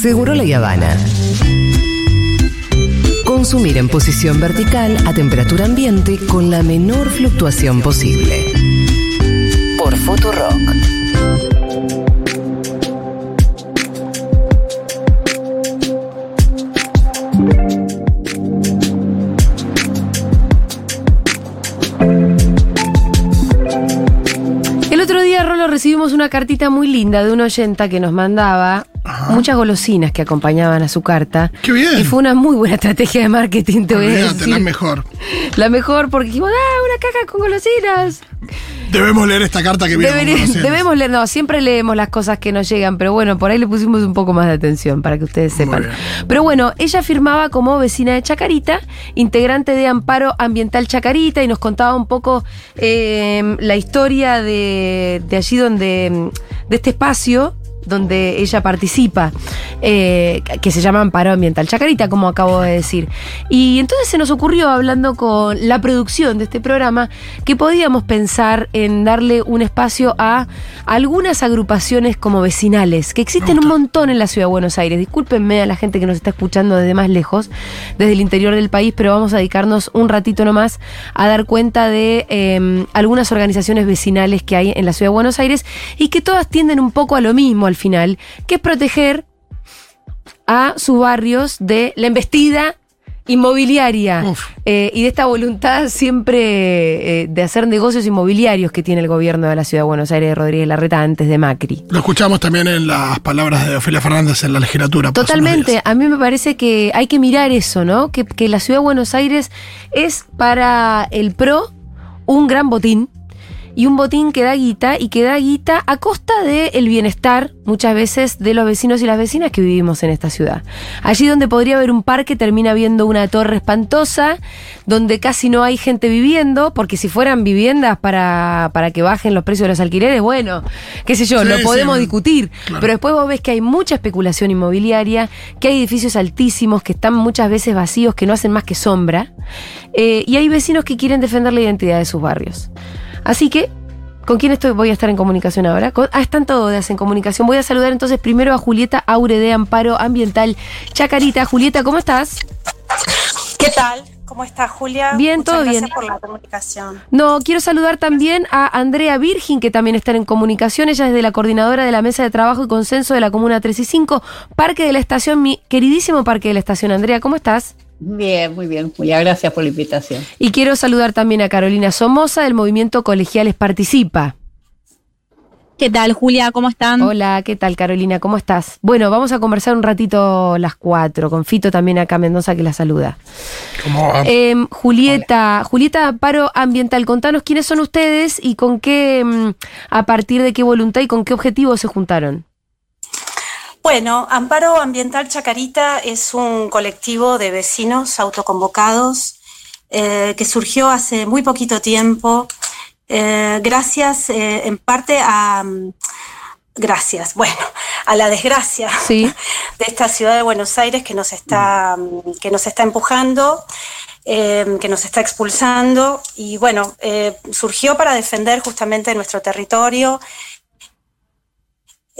Seguro la Habana. Consumir en posición vertical a temperatura ambiente con la menor fluctuación posible. Por Futurock. El otro día, Rolo, recibimos una cartita muy linda de una oyenta que nos mandaba muchas golosinas que acompañaban a su carta. Qué bien. Y fue una muy buena estrategia de marketing, te voy a decir. la mejor. La mejor, porque dijimos, ah, una caja con golosinas. Debemos leer esta carta que viene. golosinas. debemos leer, no, siempre leemos las cosas que nos llegan, pero bueno, por ahí le pusimos un poco más de atención para que ustedes sepan. Pero bueno, ella firmaba como vecina de Chacarita, integrante de Amparo Ambiental Chacarita, y nos contaba un poco eh, la historia de, de allí donde, de este espacio donde ella participa, eh, que se llama Amparo Ambiental Chacarita, como acabo de decir. Y entonces se nos ocurrió, hablando con la producción de este programa, que podíamos pensar en darle un espacio a algunas agrupaciones como vecinales, que existen un montón en la ciudad de Buenos Aires. Discúlpenme a la gente que nos está escuchando desde más lejos, desde el interior del país, pero vamos a dedicarnos un ratito nomás a dar cuenta de eh, algunas organizaciones vecinales que hay en la ciudad de Buenos Aires y que todas tienden un poco a lo mismo al final, que es proteger a sus barrios de la embestida inmobiliaria eh, y de esta voluntad siempre eh, de hacer negocios inmobiliarios que tiene el gobierno de la ciudad de Buenos Aires de Rodríguez Larreta antes de Macri. Lo escuchamos también en las palabras de Ofelia Fernández en la legislatura. Totalmente, a mí me parece que hay que mirar eso, ¿no? Que, que la ciudad de Buenos Aires es para el PRO un gran botín y un botín que da guita y que da guita a costa del bienestar muchas veces de los vecinos y las vecinas que vivimos en esta ciudad. Allí donde podría haber un parque termina viendo una torre espantosa, donde casi no hay gente viviendo, porque si fueran viviendas para, para que bajen los precios de los alquileres, bueno, qué sé yo, Sí, lo podemos discutir, Claro. pero después vos ves que hay mucha especulación inmobiliaria, que hay edificios altísimos que están muchas veces vacíos, que no hacen más que sombra, eh, y hay vecinos que quieren defender la identidad de sus barrios. Así que, ¿con quién estoy? Voy a estar en comunicación ahora. Con- ah, están todas en comunicación. Voy a saludar entonces primero a Julieta Aure de Amparo Ambiental Chacarita. Julieta, ¿cómo estás? ¿Qué tal? ¿Cómo está Julia? Bien, Muchas todo gracias bien. por la comunicación. No, quiero saludar también a Andrea Virgin, que también está en comunicación. Ella es de la coordinadora de la Mesa de Trabajo y Consenso de la Comuna 3 y 5, Parque de la Estación, mi queridísimo Parque de la Estación. Andrea, ¿cómo estás? Bien, muy bien, Julia. Gracias por la invitación. Y quiero saludar también a Carolina Somoza del movimiento Colegiales Participa. ¿Qué tal, Julia? ¿Cómo están? Hola, ¿qué tal Carolina? ¿Cómo estás? Bueno, vamos a conversar un ratito las cuatro, con Fito también acá Mendoza que la saluda. ¿Cómo va? Em, Julieta, Julieta Paro Ambiental, contanos quiénes son ustedes y con qué, mm, a partir de qué voluntad y con qué objetivo se juntaron. Bueno, Amparo Ambiental Chacarita es un colectivo de vecinos autoconvocados eh, que surgió hace muy poquito tiempo, eh, gracias eh, en parte a... mm, Gracias, bueno, a la desgracia Sí. de esta ciudad de Buenos Aires que nos está, mm, que nos está empujando, eh, que nos está expulsando y bueno, eh, surgió para defender justamente nuestro territorio.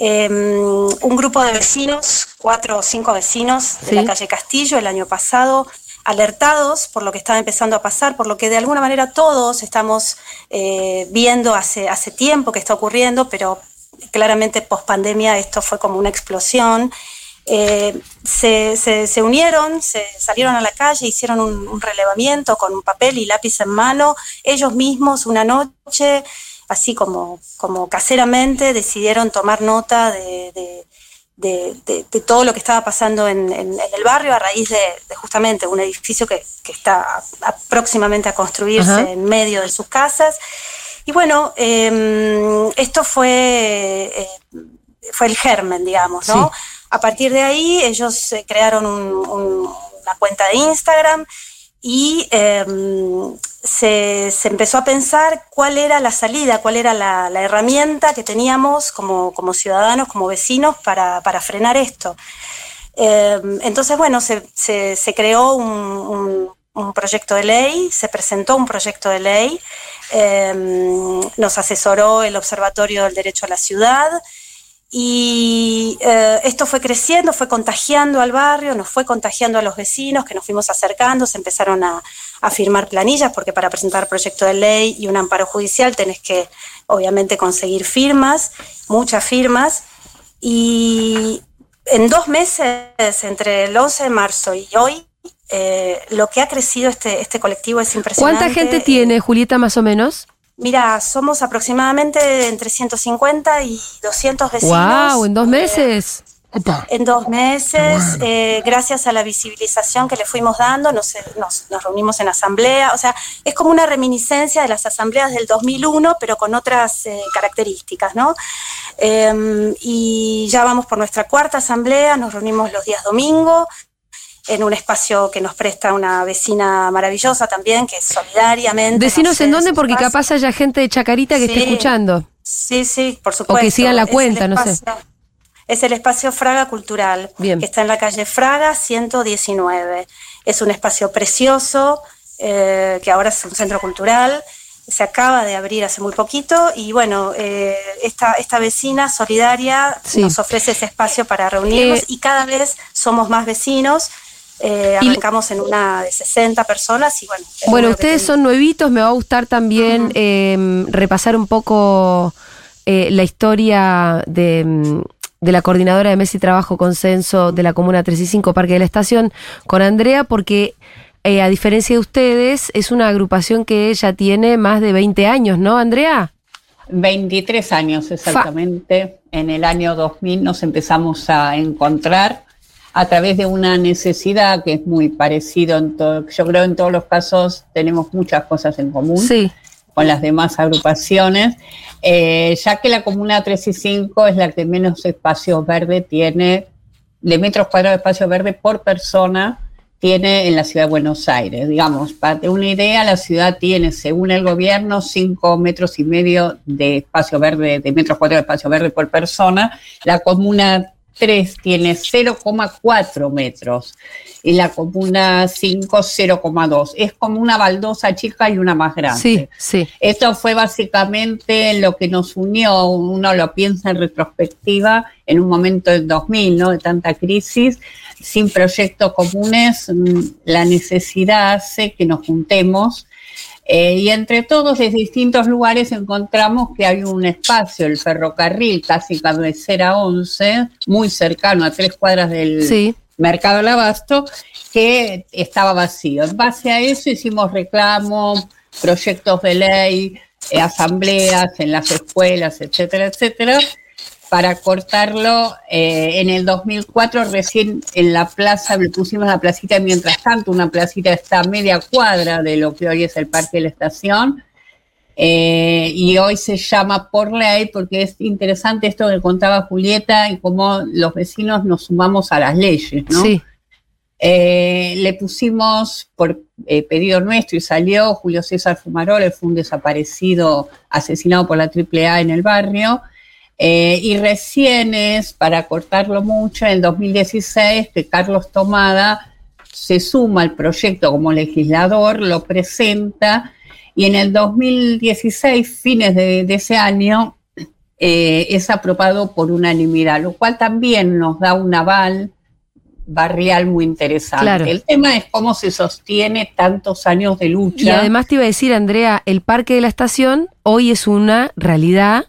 Eh, un grupo de vecinos, cuatro o cinco vecinos de Sí. la calle Castillo el año pasado, alertados por lo que estaba empezando a pasar, por lo que de alguna manera todos estamos eh, viendo hace, hace tiempo que está ocurriendo, pero claramente post pandemia esto fue como una explosión. Eh, se, se- se unieron, se salieron a la calle, hicieron un, un relevamiento con un papel y lápiz en mano, ellos mismos una noche, así como, como caseramente, decidieron tomar nota de, de- de- de- de todo lo que estaba pasando en, en- en el barrio a raíz de, de justamente un edificio que, que está próximamente a construirse Ajá. en medio de sus casas. Y bueno, eh, esto fue, eh, fue el germen, digamos, ¿no? A partir de ahí ellos eh, crearon un- un- una cuenta de Instagram y eh, se, se empezó a pensar cuál era la salida, cuál era la, herramienta que teníamos como, como ciudadanos, como vecinos para, para frenar esto. Eh, entonces, bueno, se, se- creó un, un- proyecto de ley, se presentó un proyecto de ley, eh, nos asesoró el Observatorio del Derecho a la Ciudad y, eh, esto fue creciendo, fue contagiando al barrio, nos fue contagiando a los vecinos que nos fuimos acercando, se empezaron a, a firmar planillas, porque para presentar proyecto de ley y un amparo judicial tenés que, obviamente, conseguir firmas, muchas firmas. Y en dos meses, entre el 11 de marzo y hoy, eh, lo que ha crecido este, este colectivo es impresionante. ¿Cuánta gente tiene, Julieta, más o menos? Mira, somos aproximadamente entre 150 y 200 vecinos. ¡Wow! ¿En dos meses? En dos meses, eh, gracias a la visibilización que le fuimos dando, nos, nos, reunimos en asamblea, o sea, es como una reminiscencia de las asambleas del 2001, pero con otras eh, características, ¿no? Em, y ya vamos por nuestra cuarta asamblea, nos reunimos los días domingo, en un espacio que nos presta una vecina maravillosa también, que es solidariamente. Vecinos en dónde, porque capaz haya gente de Chacarita que esté escuchando. Sí, sí, por supuesto. O que sigan la cuenta, no sé. Es el espacio Fraga Cultural, que está en la calle Fraga 119. Es un espacio precioso, eh, que ahora es un centro cultural, se acaba de abrir hace muy poquito y bueno, eh, esta, esta vecina solidaria nos ofrece ese espacio para reunirnos eh, y cada vez somos más vecinos. Arrancamos en una de 60 personas y bueno. Bueno, ustedes son nuevitos, me va a gustar también repasar un poco la historia de de la coordinadora de Messi y Trabajo Consenso de la Comuna 35 Parque de la Estación con Andrea, porque eh, a diferencia de ustedes, es una agrupación que ya tiene más de 20 años, ¿no, Andrea? 23 años exactamente. En el año 2000 nos empezamos a encontrar a través de una necesidad que es muy parecido en todo, yo creo en todos los casos tenemos muchas cosas en común. Sí con las demás agrupaciones, eh, ya que la comuna 3 y 5 es la que menos espacio verde tiene, de metros cuadrados de espacio verde por persona, tiene en la ciudad de Buenos Aires. Digamos, para tener una idea, la ciudad tiene, según el gobierno, 5 metros y medio de espacio verde, de metros cuadrados de espacio verde por persona. La comuna 3 tiene 0,4 metros y la comuna 5 0,2. Es como una baldosa chica y una más grande. Sí, sí. Esto fue básicamente lo que nos unió, uno lo piensa en retrospectiva, en un momento del 2000, ¿no? De tanta crisis, sin proyectos comunes, mm, la necesidad hace que nos juntemos eh, y entre todos, desde distintos lugares, encontramos que hay un espacio, el ferrocarril, casi cabecera 11, muy cercano a tres cuadras del mercado del abasto, que estaba vacío. En base a eso hicimos reclamos, proyectos de ley, eh, asambleas en las escuelas, etcétera, etcétera para cortarlo eh, en el 2004 recién en la plaza le pusimos la placita mientras tanto una placita está a media cuadra de lo que hoy es el parque de la estación eh, y hoy se llama por ley porque es interesante esto que contaba Julieta y cómo los vecinos nos sumamos a las leyes, ¿no? Sí. Eh, le pusimos por pedido nuestro y salió Julio César Fumarole, fue un desaparecido asesinado por la AAA en el barrio. Eh, y recién es, para cortarlo mucho, en el 2016 que Carlos Tomada se suma al proyecto como legislador, lo presenta y en el 2016, fines de, ese año, eh, es aprobado por unanimidad, lo cual también nos da un aval barrial muy interesante. El tema es cómo se sostiene tantos años de lucha. Y además te iba a decir, Andrea, el Parque de la Estación hoy es una realidad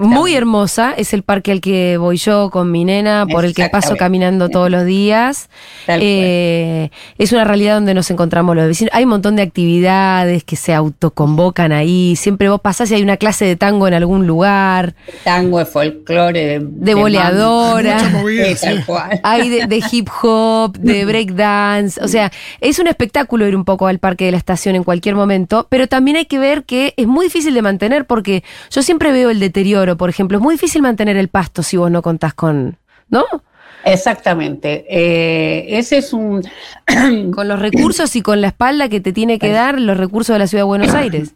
muy hermosa, es el parque al que voy yo con mi nena, por el que paso caminando todos los días. Eh, es una realidad donde nos encontramos los vecinos. Hay un montón de actividades que se autoconvocan ahí. Siempre vos pasás y hay una clase de tango en algún lugar. Tango, de folclore, de, de, boleadora. Hay de, de, hip hop, de break dance. O sea, es un espectáculo ir un poco al parque de la estación en cualquier momento, pero también hay que ver que es muy difícil de mantener porque yo siempre veo el deterioro, por ejemplo. Es muy difícil mantener el pasto si vos no contás con, ¿no? Exactamente. Eh, ese es un... con los recursos y con la espalda que te tiene que dar los recursos de la Ciudad de Buenos Aires.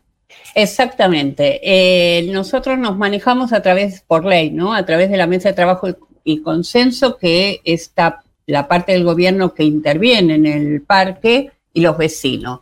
Exactamente. Eh, nosotros nos manejamos a través, por ley, ¿no? A través de la mesa de trabajo y consenso, que está la parte del gobierno que interviene en el parque y los vecinos.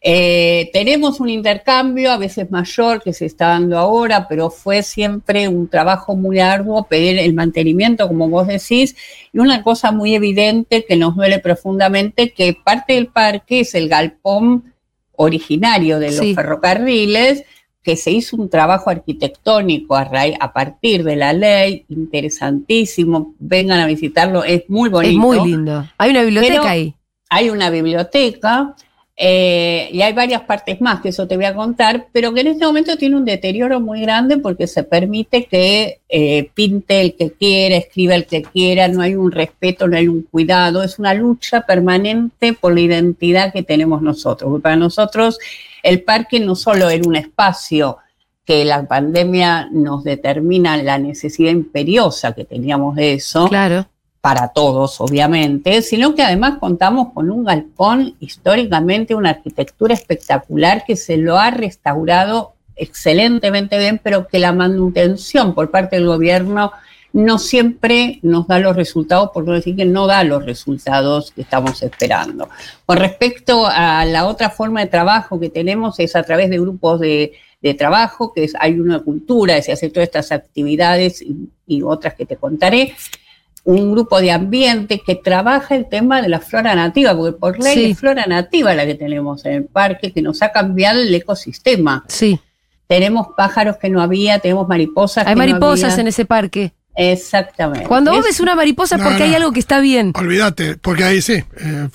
Eh, tenemos un intercambio, a veces mayor, que se está dando ahora, pero fue siempre un trabajo muy arduo pedir el mantenimiento, como vos decís, y una cosa muy evidente que nos duele profundamente, que parte del parque es el galpón originario de los Sí. ferrocarriles, que se hizo un trabajo arquitectónico a, raíz- a partir de la ley, interesantísimo, vengan a visitarlo, es muy bonito. Es muy lindo. Hay una biblioteca ahí. hay una biblioteca eh, y hay varias partes más que eso te voy a contar, pero que en este momento tiene un deterioro muy grande porque se permite que eh, pinte el que quiera, escriba el que quiera, no hay un respeto, no hay un cuidado, es una lucha permanente por la identidad que tenemos nosotros. Porque para nosotros el parque no solo era un espacio que la pandemia nos determina la necesidad imperiosa que teníamos de eso, Claro. Para todos, obviamente, sino que además contamos con un galpón históricamente, una arquitectura espectacular que se lo ha restaurado excelentemente bien, pero que la manutención por parte del gobierno no siempre nos da los resultados, por no decir que no da los resultados que estamos esperando. Con respecto a la otra forma de trabajo que tenemos es a través de grupos de, trabajo, que es, hay una cultura, se hace todas estas actividades y otras que te contaré, un grupo de ambiente que trabaja el tema de la flora nativa, porque por ley Sí. es flora nativa la que tenemos en el parque, que nos ha cambiado el ecosistema. Sí. Tenemos pájaros que no había, tenemos mariposas Hay que no mariposas había. en ese parque. Exactamente. Cuando vos Es- ves una mariposa es No, porque no. hay algo que está bien. Olvídate, porque ahí sí. eh,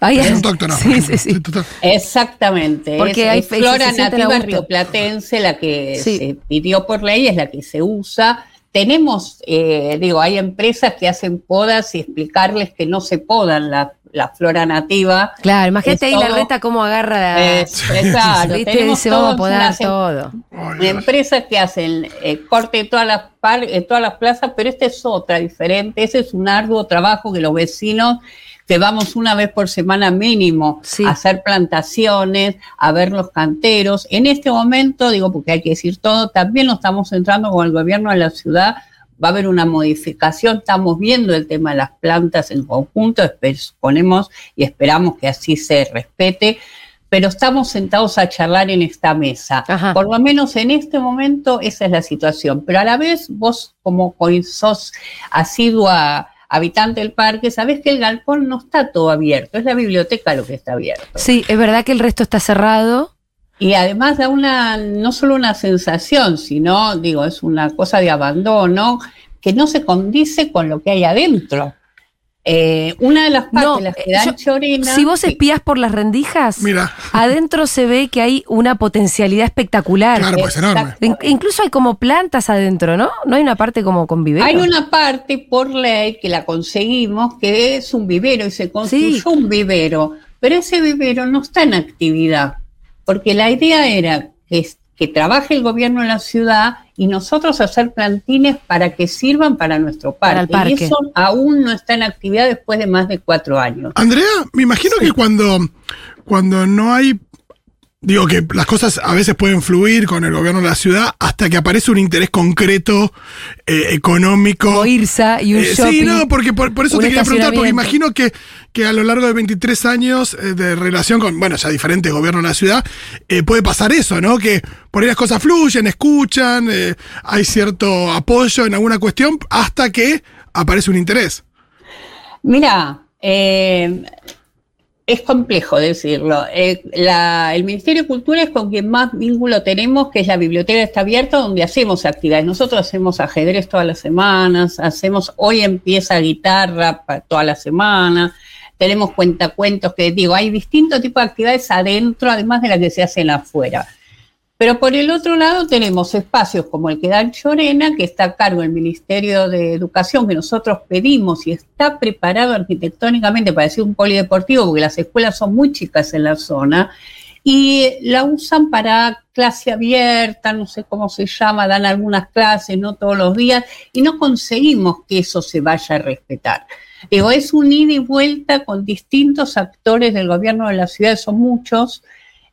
Ahí es autóctono. Sí, sí, sí. Exactamente. Porque es, hay flora nativa rioplatense la que Sí. se pidió por ley, es la que se usa. Tenemos, eh, digo, hay empresas que hacen podas y explicarles que no se podan la, la flora nativa. Claro, imagínate ahí la todo- reta cómo agarra la. ¿Viste? tenemos Dice, vamos a podar em- todo. Empresas que hacen eh, corte de todas las par- en todas las plazas, pero esta es otra diferente. Ese es un arduo trabajo que los vecinos que vamos una vez por semana mínimo Sí. a hacer plantaciones, a ver los canteros. En este momento, digo, porque hay que decir todo, también lo estamos entrando con el gobierno de la ciudad. Va a haber una modificación, estamos viendo el tema de las plantas en conjunto, suponemos y esperamos que así se respete, pero estamos sentados a charlar en esta mesa. Ajá. Por lo menos en este momento esa es la situación, pero a la vez vos como sos asidua habitante del parque, sabés que el galpón no está todo abierto, es la biblioteca lo que está abierto. Sí, es verdad que el resto está cerrado. Y además da una, no solo una sensación, sino, digo, es una cosa de abandono que no se condice con lo que hay adentro. Eh, una de las partes, No, las que eh, dan yo- Chorena, Si vos espías por las rendijas, Mira, adentro se ve que hay una potencialidad espectacular. claro, pues es enorme. In- incluso hay como plantas adentro, ¿no? No hay una parte como con vivero. Hay una parte por ley que la conseguimos que es un vivero y se construyó Sí. un vivero, pero ese vivero no está en actividad, porque la idea era que, que trabaje el gobierno en la ciudad y nosotros hacer plantines para que sirvan para nuestro parque. Para parque. Y eso aún no está en actividad después de más de cuatro años. Andrea, me imagino que cuando, cuando no hay. Digo que las cosas a veces pueden fluir con el gobierno de la ciudad hasta que aparece un interés concreto, eh, económico. Como Irsa y un Eh, shopping. sí, no, porque por, por eso te quería preguntar, porque imagino que, que a lo largo de 23 años eh, de relación con, bueno, ya diferentes gobiernos de la ciudad, eh, puede pasar eso, ¿no? Que por ahí las cosas fluyen, escuchan, eh, hay cierto apoyo en alguna cuestión hasta que aparece un interés. Mira, eh, es complejo decirlo. Eh, la- el Ministerio de Cultura es con quien más vínculo tenemos, que es la biblioteca está abierta, donde hacemos actividades. Nosotros hacemos ajedrez todas las semanas, hacemos, hoy empieza guitarra toda la semana, tenemos cuentacuentos que digo, hay distintos tipos de actividades adentro, además de las que se hacen afuera. Pero por el otro lado tenemos espacios como el que da en Chorena, que está a cargo del Ministerio de Educación, que nosotros pedimos y está preparado arquitectónicamente para ser un polideportivo, porque las escuelas son muy chicas en la zona, y la usan para clase abierta, no sé cómo se llama, dan algunas clases, no todos los días, y no conseguimos que eso se vaya a respetar. Digo, es un ida y vuelta con distintos actores del gobierno de la ciudad, son muchos,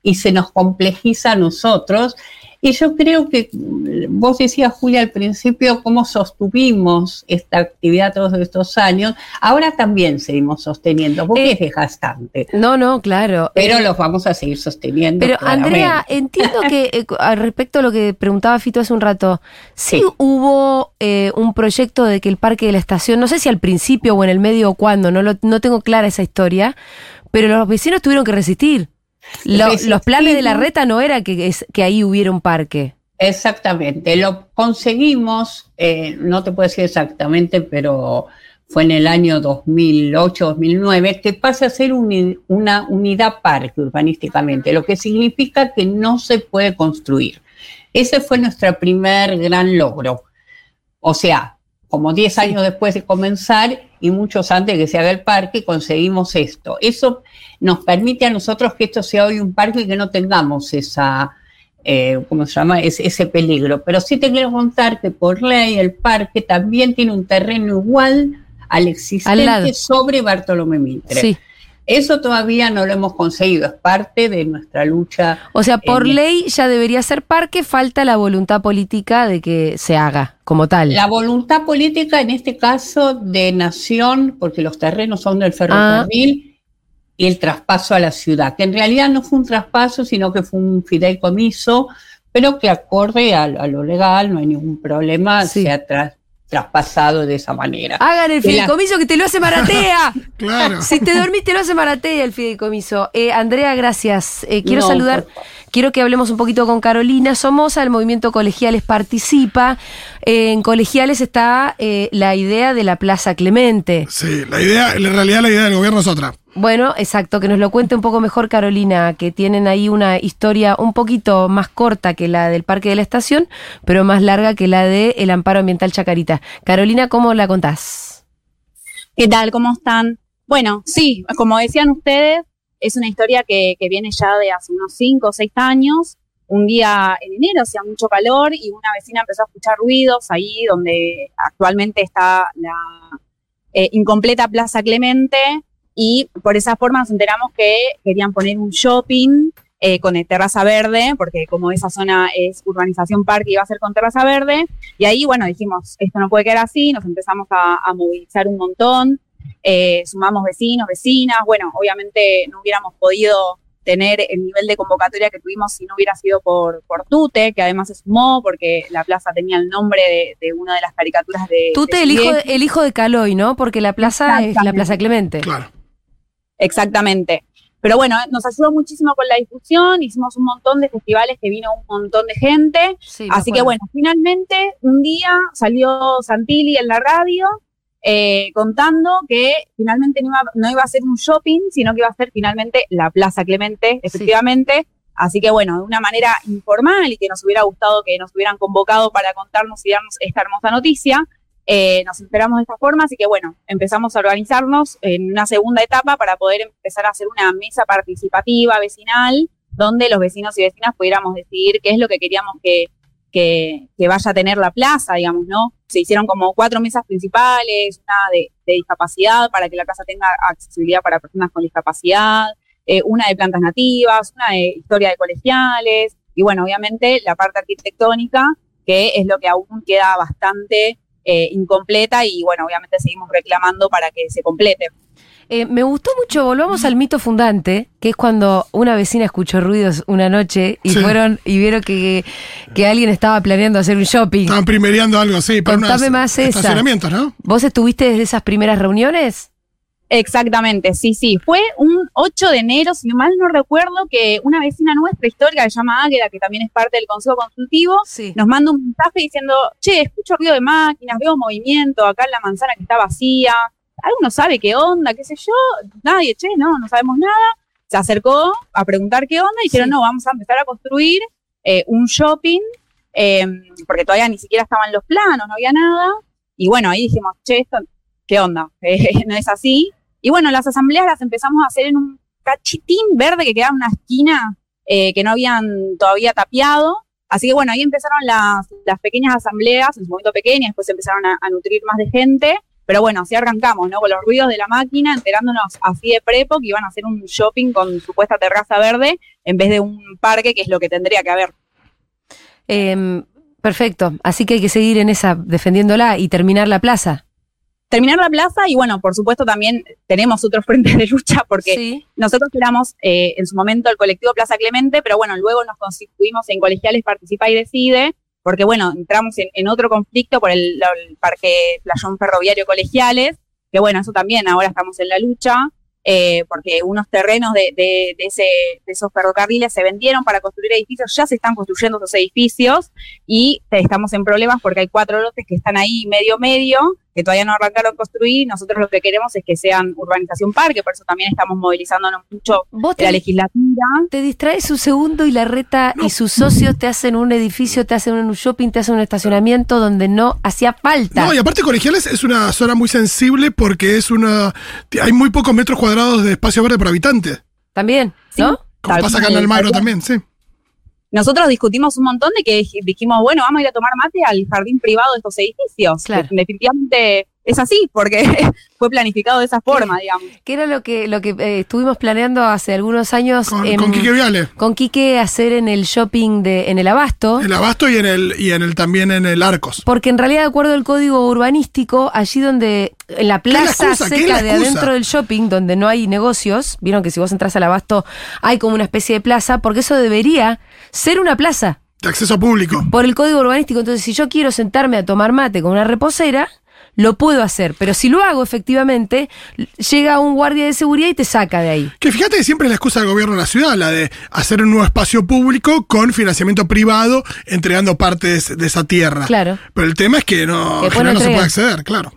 y se nos complejiza a nosotros. que yo creo que mm, vos decías, Julia, al principio cómo sostuvimos esta actividad todos estos años. Ahora también seguimos sosteniendo, porque Eh, es desgastante. No, no, claro. Pero Eh, los vamos a seguir sosteniendo. Pero claramente. Andrea, entiendo que eh, al respecto a lo que preguntaba Fito hace un rato, sí, Sí. hubo eh, un proyecto de que el parque de la estación, no sé si al principio o en el medio o cuándo, no, lo- no tengo clara esa historia, pero los vecinos tuvieron que resistir. Lo- los planes de la reta no era que, es- que ahí hubiera un parque. Exactamente, lo conseguimos, eh, no te puedo decir exactamente, pero fue en el año 2008-2009, que pasa a ser una unidad parque urbanísticamente, lo que significa que no se puede construir. Ese fue nuestro primer gran logro. O sea, como 10 años después de comenzar y muchos antes de que se haga el parque, conseguimos esto. Eso nos permite a nosotros que esto sea hoy un parque y que no tengamos esa, eh, ¿cómo se llama? Ese, ese peligro. Pero sí te quiero contar que por ley el parque también tiene un terreno igual al existente sobre Bartolomé Mitre. Sí. Eso todavía no lo hemos conseguido, es parte de nuestra lucha. O sea, por en- ley ya debería ser parque, falta la voluntad política de que se haga como tal. La voluntad política, en este caso, de nación, porque los terrenos son Ah. del ferrocarril, y el traspaso a la ciudad, que en realidad no fue un traspaso, sino que fue un fideicomiso, pero que acorde a, a lo legal, no hay ningún problema, Sí. se ha traspasado de esa manera. Hagan el la- fideicomiso que te lo hace Maratea. Claro. Si te dormiste, lo hace Maratea el fideicomiso. Eh, Andrea, gracias. Eh, quiero No, saludar, por quiero que hablemos un poquito con Carolina Somoza, el movimiento Colegiales participa. Eh, en Colegiales está eh, la idea de la Plaza Clemente. Sí, la idea, en realidad la idea del gobierno es otra. Bueno, exacto, que nos lo cuente un poco mejor Carolina, que tienen ahí una historia un poquito más corta que la del Parque de la Estación, pero más larga que la del el Amparo Ambiental Chacarita. Carolina, ¿cómo la contás? ¿Qué tal? ¿Cómo están? Bueno, sí, como decían ustedes, es una historia que, que viene ya de hace unos 5 o 6 años. Un día en enero hacía mucho calor y una vecina empezó a escuchar ruidos ahí donde actualmente está la eh, incompleta Plaza Clemente y por esa forma nos enteramos que querían poner un shopping eh, con terraza verde, porque como esa zona es urbanización parque, iba a ser con terraza verde. Y ahí, bueno, dijimos, esto no puede quedar así, nos empezamos a, a movilizar un montón, eh, sumamos vecinos, vecinas, bueno, obviamente no hubiéramos podido tener el nivel de convocatoria que tuvimos si no hubiera sido por, por Tute, que además se sumó porque la plaza tenía el nombre de, de una de las caricaturas de... Tute, de el hijo, el hijo de Caloy, ¿no? Porque la plaza es la. Plaza Clemente. Claro. Exactamente. Pero bueno, nos ayudó muchísimo con la difusión, hicimos un montón de festivales que vino un montón de gente. Sí, Así que bueno, finalmente un día salió Santilli en la radio eh, contando que finalmente no iba, no iba a ser un shopping, sino que iba a ser finalmente la Plaza Clemente, efectivamente. Así que bueno, de una manera informal y que nos hubiera gustado que nos hubieran convocado para contarnos y darnos esta hermosa noticia, eh, nos enteramos de esta forma, así que bueno, empezamos a organizarnos en una segunda etapa para poder empezar a hacer una mesa participativa vecinal, donde los vecinos y vecinas pudiéramos decidir qué es lo que queríamos que, que, vaya a tener la plaza, digamos, ¿no? Se hicieron como cuatro mesas principales, una de, de discapacidad para que la plaza tenga accesibilidad para personas con discapacidad, eh, una de plantas nativas, una de historia de colegiales, y bueno, obviamente la parte arquitectónica, que es lo que aún queda bastante eh, incompleta y bueno, obviamente seguimos reclamando para que se complete. Eh, me gustó mucho, volvamos al mito fundante, que es cuando una vecina escuchó ruidos una noche y Sí. fueron y vieron que, que alguien estaba planeando hacer un shopping. Estaban primereando algo así. para Contame unos más esa. Estacionamientos, ¿no? ¿Vos estuviste desde esas primeras reuniones? Exactamente, sí, sí. Fue un 8 de enero, si mal no recuerdo, que una vecina nuestra histórica que se llama Águeda, que también es parte del Consejo Consultivo, Sí. nos manda un mensaje diciendo, che, escucho ruido de máquinas, veo movimiento acá en la manzana que está vacía, ¿alguno sabe qué onda, qué sé yo? Nadie, che, no, no sabemos nada. Se acercó a preguntar qué onda y dijeron, Sí. no, vamos a empezar a construir eh, un shopping, eh, porque todavía ni siquiera estaban los planos, no había nada. Y bueno, ahí dijimos, che, esto, ¿qué onda? Eh, no es así. Y bueno, las asambleas las empezamos a hacer en un cachitín verde que quedaba en una esquina eh, que no habían todavía tapiado. Así que bueno, ahí empezaron las, las pequeñas asambleas, en su momento pequeñas, después empezaron a, nutrir más de gente. Pero bueno, así arrancamos, ¿no? Con los ruidos de la máquina, enterándonos así de prepo que iban a hacer un shopping con supuesta terraza verde en vez de un parque, que es lo que tendría que haber. Em, perfecto. Así que hay que seguir en esa, defendiéndola y terminar la plaza. Terminar la plaza y bueno, por supuesto también tenemos otros frentes de lucha porque Sí. nosotros éramos eh, en su momento el colectivo Plaza Clemente, pero bueno, luego nos constituimos en Colegiales Participa y Decide, porque bueno, entramos en, en otro conflicto por el, el parque Playón Ferroviario Colegiales, que bueno, eso también ahora estamos en la lucha, eh, porque unos terrenos de, de- de ese, de esos ferrocarriles se vendieron para construir edificios, ya se están construyendo esos edificios y eh, estamos en problemas porque hay cuatro lotes que están ahí medio medio, que todavía no arrancaron a construir, nosotros lo que queremos es que sean urbanización parque, por eso también estamos movilizándonos mucho Vos de la legislatura. te distraes un segundo y la reta y sus socios te hacen un edificio, te hacen un shopping, te hacen un estacionamiento donde no hacía falta. No, y aparte Colegiales es una zona muy sensible porque es una. Hay muy pocos metros cuadrados de espacio verde por habitante. También, ¿no? Como pasa acá en Almagro también, sí. Nosotros discutimos un montón de que dij- dijimos, bueno, vamos a ir a tomar mate al jardín privado de estos edificios. Claro. Definitivamente es así, porque fue planificado de esa forma, digamos. Que era lo que, lo que eh, estuvimos planeando hace algunos años Con, en- con Quique Viale. con Quique hacer en el shopping de, en el Abasto. El Abasto y en el, y en el también en el Arcos. Porque en realidad, de acuerdo al código urbanístico, allí donde, en la la plaza es seca la de adentro del shopping, donde no hay negocios, vieron que si vos entras al abasto hay como una especie de plaza, porque eso debería ser una plaza De acceso público. por el código urbanístico. Entonces, si yo quiero sentarme a tomar mate con una reposera, lo puedo hacer. Pero si lo hago efectivamente, llega un guardia de seguridad y te saca de ahí. Que fíjate que siempre es la excusa del gobierno de la ciudad, la de hacer un nuevo espacio público con financiamiento privado, entregando partes de esa tierra. Claro. Pero el tema es que no, Que no se puede acceder, claro.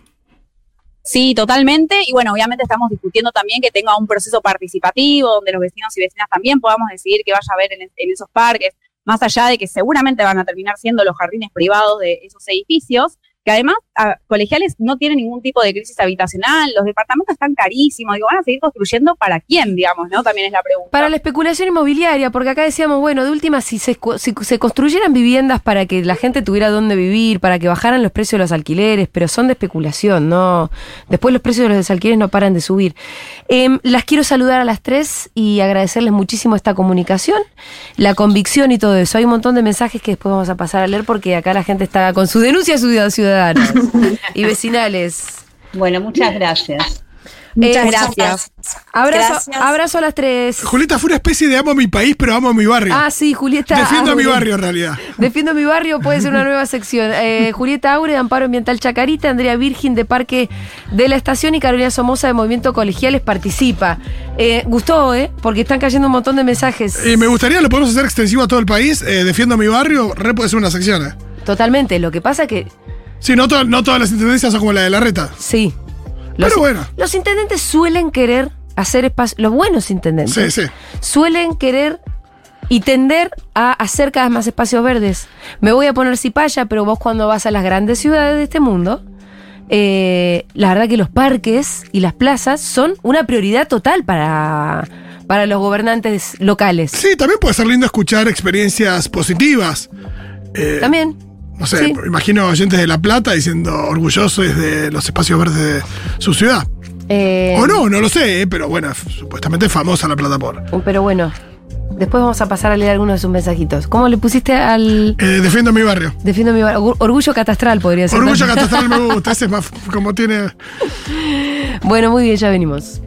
Sí, totalmente. Y bueno, obviamente estamos discutiendo también que tenga un proceso participativo, donde los vecinos y vecinas también podamos decidir qué vaya a haber en, en esos parques, más allá de que seguramente van a terminar siendo los jardines privados de esos edificios, que además colegiales no tienen ningún tipo de crisis habitacional, los departamentos están carísimos, digo, van a seguir construyendo para quién, digamos, ¿no? También es la pregunta. Para la especulación inmobiliaria, porque acá decíamos, bueno, de última, si se, si se construyeran viviendas para que la gente tuviera dónde vivir, para que bajaran los precios de los alquileres, pero son de especulación, ¿no? Después los precios de los alquileres no paran de subir. Em, las quiero saludar a las tres y agradecerles muchísimo esta comunicación, la convicción y todo eso. Hay un montón de mensajes que después vamos a pasar a leer porque acá la gente está con su denuncia ciudadanas y vecinales. Bueno, muchas gracias. Muchas Eh, gracias. Abrazo, Gracias. abrazo a las tres. Julieta fue una especie de amo mi país, pero amo mi barrio. Ah, sí, Julieta. Defiendo a mi barrio en realidad. Defiendo mi barrio, puede ser una nueva sección. Eh, Julieta Aure de Amparo Ambiental Chacarita, Andrea Virgin de Parque de la Estación y Carolina Somoza de Movimiento Colegiales participa. Eh, gustó, ¿eh? Porque están cayendo un montón de mensajes. Y me gustaría, lo podemos hacer extensivo a todo el país. eh, defiendo a mi barrio, re puede ser una sección. eh. Totalmente. Lo que pasa que, Sí, no, to- no todas las intendencias son como la de la reta. sí. Los, Pero bueno. los intendentes suelen querer hacer espacio. Los buenos intendentes Sí, sí. suelen querer y tender a hacer cada vez más espacios verdes. Me voy a poner cipaya, pero vos cuando vas a las grandes ciudades de este mundo, eh, la verdad que los parques y las plazas son una prioridad total para, para los gobernantes locales. Sí, también puede ser lindo escuchar experiencias positivas. Eh, También. No sé, Sí. imagino oyentes de La Plata diciendo orgullosos de los espacios verdes de su ciudad. Eh, o no, no lo sé, eh, pero bueno, supuestamente es famosa La Plata por. Pero bueno, después vamos a pasar a leer algunos de sus mensajitos. ¿Cómo le pusiste al... Eh, defiendo mi barrio. Defiendo mi bar- Orgullo catastral podría ser. Orgullo catastral me gusta, ese es más como tiene. Bueno, muy bien, ya venimos.